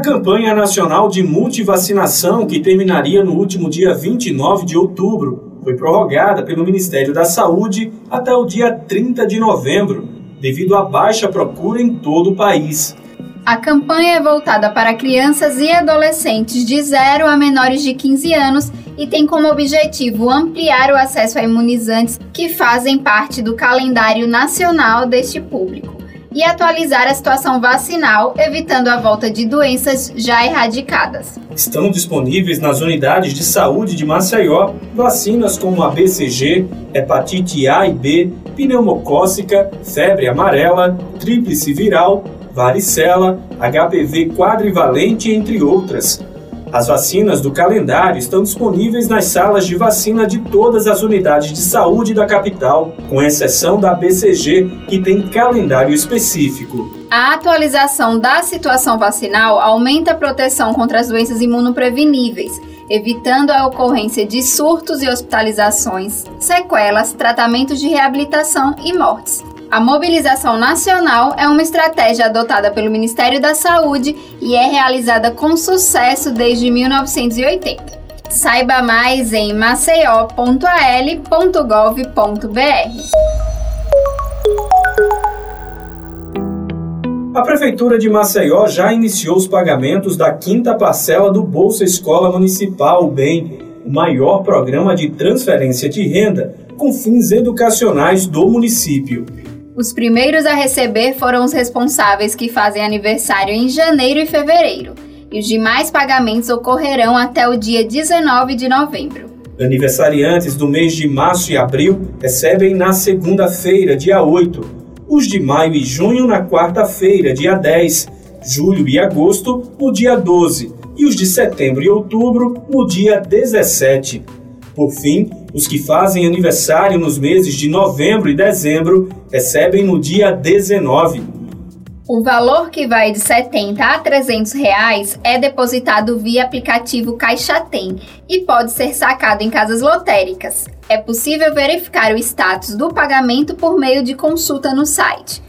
A campanha nacional de multivacinação, que terminaria no último dia 29 de outubro, foi prorrogada pelo Ministério da Saúde até o dia 30 de novembro, devido à baixa procura em todo o país. A campanha é voltada para crianças e adolescentes de 0 a menores de 15 anos e tem como objetivo ampliar o acesso a imunizantes que fazem parte do calendário nacional deste público e atualizar a situação vacinal, evitando a volta de doenças já erradicadas. Estão disponíveis nas unidades de saúde de Maceió vacinas como a BCG, hepatite A e B, pneumocócica, febre amarela, tríplice viral, varicela, HPV quadrivalente, entre outras. As vacinas do calendário estão disponíveis nas salas de vacina de todas as unidades de saúde da capital, com exceção da BCG, que tem calendário específico. A atualização da situação vacinal aumenta a proteção contra as doenças imunopreveníveis, evitando a ocorrência de surtos e hospitalizações, sequelas, tratamentos de reabilitação e mortes. A mobilização nacional é uma estratégia adotada pelo Ministério da Saúde e é realizada com sucesso desde 1980. Saiba mais em maceió.al.gov.br. A Prefeitura de Maceió já iniciou os pagamentos da quinta parcela do Bolsa Escola Municipal, BEM, o maior programa de transferência de renda com fins educacionais do município. Os primeiros a receber foram os responsáveis que fazem aniversário em janeiro e fevereiro, e os demais pagamentos ocorrerão até o dia 19 de novembro. Aniversariantes do mês de março e abril recebem na segunda-feira, dia 8, os de maio e junho na quarta-feira, dia 10, julho e agosto no dia 12 e os de setembro e outubro no dia 17. Por fim, os que fazem aniversário nos meses de novembro e dezembro recebem no dia 19. O valor que vai de 70 a 300 reais é depositado via aplicativo Caixa Tem e pode ser sacado em casas lotéricas. É possível verificar o status do pagamento por meio de consulta no site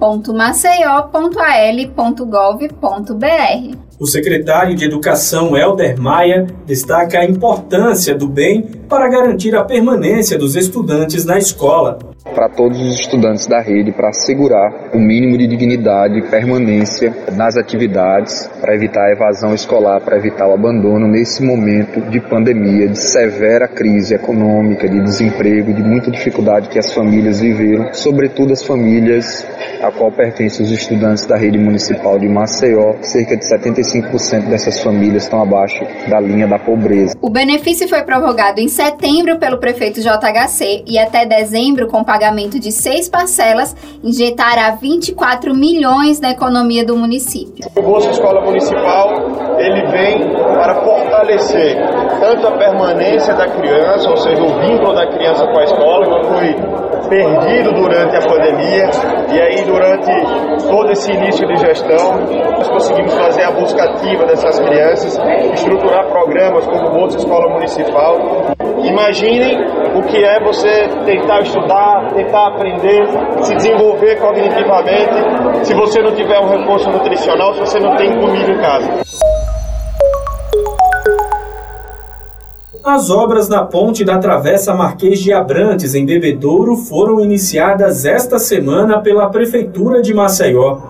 consultadobem.maceió.al.gov.br. O secretário de Educação Helder Maia destaca a importância do bem para garantir a permanência dos estudantes na escola para todos os estudantes da rede para assegurar o mínimo de dignidade e permanência nas atividades, para evitar a evasão escolar, para evitar o abandono nesse momento de pandemia, de severa crise econômica, de desemprego, de muita dificuldade que as famílias viveram, sobretudo as famílias a qual pertencem os estudantes da rede municipal de Maceió. Cerca de 75% dessas famílias estão abaixo da linha da pobreza. O benefício foi prorrogado em setembro pelo prefeito JHC e até dezembro, com pagamento de seis parcelas, injetará 24 milhões na economia do município. O Bolsa Escola Municipal ele vem para fortalecer tanto a permanência da criança, ou seja, o vínculo da criança com a escola, que foi perdido durante a pandemia e aí durante todo esse início de gestão nós conseguimos fazer a busca ativa dessas crianças, estruturar programas como Bolsa Escola Municipal. Imaginem o que é você tentar estudar, tentar aprender, se desenvolver cognitivamente, se você não tiver um recurso nutricional, se você não tem comida em casa. As obras na ponte da Travessa Marquês de Abrantes, em Bebedouro, foram iniciadas esta semana pela Prefeitura de Maceió.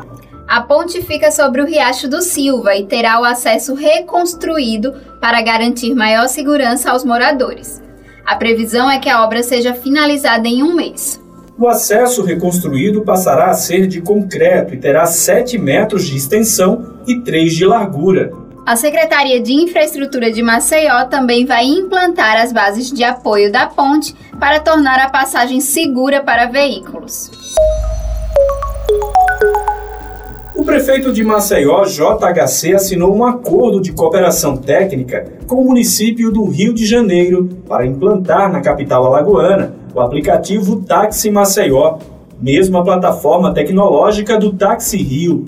A ponte fica sobre o Riacho do Silva e terá o acesso reconstruído para garantir maior segurança aos moradores. A previsão é que a obra seja finalizada em um mês. O acesso reconstruído passará a ser de concreto e terá 7 metros de extensão e 3 de largura. A Secretaria de Infraestrutura de Maceió também vai implantar as bases de apoio da ponte para tornar a passagem segura para veículos. O prefeito de Maceió, JHC, assinou um acordo de cooperação técnica com o município do Rio de Janeiro para implantar na capital alagoana o aplicativo Táxi Maceió, mesma plataforma tecnológica do Táxi Rio,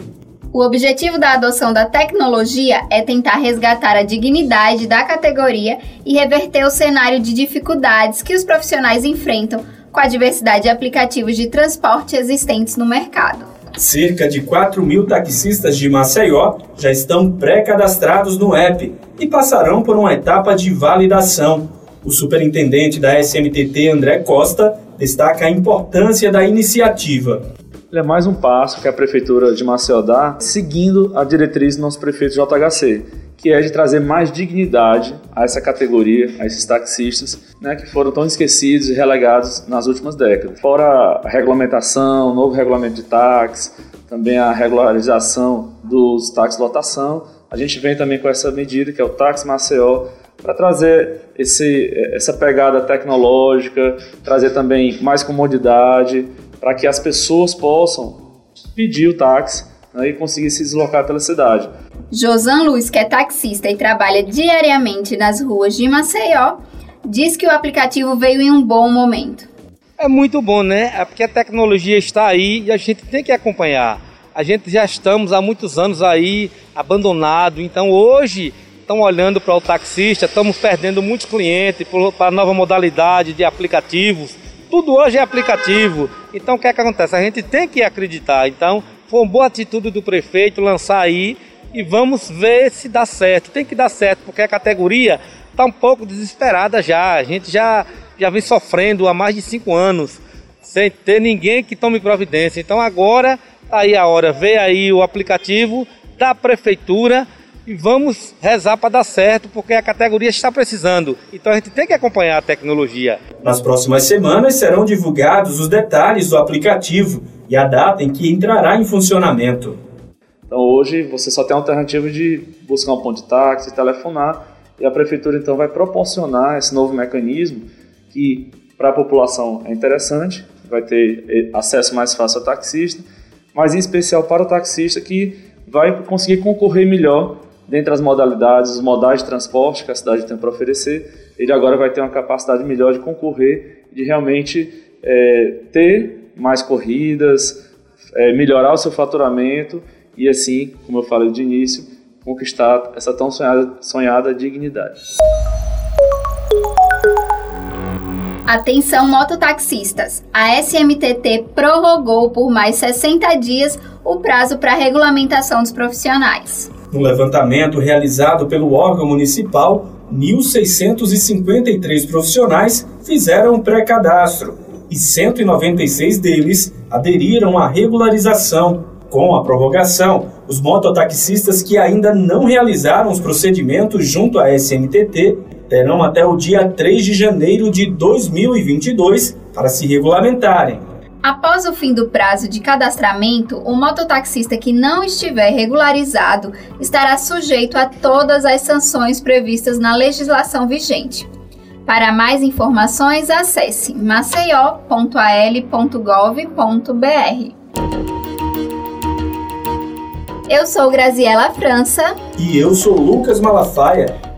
o objetivo da adoção da tecnologia é tentar resgatar a dignidade da categoria e reverter o cenário de dificuldades que os profissionais enfrentam com a diversidade de aplicativos de transporte existentes no mercado. Cerca de 4 mil taxistas de Maceió já estão pré-cadastrados no app e passarão por uma etapa de validação. O superintendente da SMTT, André Costa, destaca a importância da iniciativa. Ele é mais um passo que a Prefeitura de Maceió dá, seguindo a diretriz do nosso prefeito JHC, que é de trazer mais dignidade a essa categoria, a esses taxistas, né, que foram tão esquecidos e relegados nas últimas décadas. Fora a regulamentação, o novo regulamento de táxi, também a regularização dos táxis lotação, a gente vem também com essa medida, que é o Táxi Maceió, para trazer esse, essa pegada tecnológica, trazer também mais comodidade, para que as pessoas possam pedir o táxi né, e conseguir se deslocar pela cidade. Josan Luz, que é taxista e trabalha diariamente nas ruas de Maceió, diz que o aplicativo veio em um bom momento. É muito bom, né? É porque a tecnologia está aí e a gente tem que acompanhar. A gente já estamos há muitos anos aí abandonado, então hoje estão olhando para o taxista, estamos perdendo muitos clientes para a nova modalidade de aplicativos. Tudo hoje é aplicativo. Então o que, é que acontece? A gente tem que acreditar. Então foi uma boa atitude do prefeito lançar aí e vamos ver se dá certo. Tem que dar certo, porque a categoria está um pouco desesperada já. A gente já, já vem sofrendo há mais de cinco anos, sem ter ninguém que tome providência. Então agora está aí a hora, vê aí o aplicativo da prefeitura e vamos rezar para dar certo, porque a categoria está precisando. Então a gente tem que acompanhar a tecnologia. Nas próximas semanas serão divulgados os detalhes do aplicativo e a data em que entrará em funcionamento. Então hoje você só tem a alternativa de buscar um ponto de táxi, telefonar, e a prefeitura então vai proporcionar esse novo mecanismo que para a população é interessante, vai ter eh, acesso mais fácil ao taxista, mas em especial para o taxista que vai conseguir concorrer melhor dentre as modalidades, os modais de transporte que a cidade tem para oferecer, ele agora vai ter uma capacidade melhor de concorrer, de realmente é, ter mais corridas, é, melhorar o seu faturamento e assim, como eu falei de início, conquistar essa tão sonhada, sonhada dignidade. Atenção mototaxistas! A SMTT prorrogou por mais 60 dias o prazo para regulamentação dos profissionais. No levantamento realizado pelo órgão municipal, 1.653 profissionais fizeram pré-cadastro e 196 deles aderiram à regularização. Com a prorrogação, os mototaxistas que ainda não realizaram os procedimentos junto à SMTT terão até o dia 3 de janeiro de 2022 para se regulamentarem. Após o fim do prazo de cadastramento, o mototaxista que não estiver regularizado estará sujeito a todas as sanções previstas na legislação vigente. Para mais informações, acesse maceió.al.gov.br. Eu sou Graziela França. E eu sou Lucas Malafaia.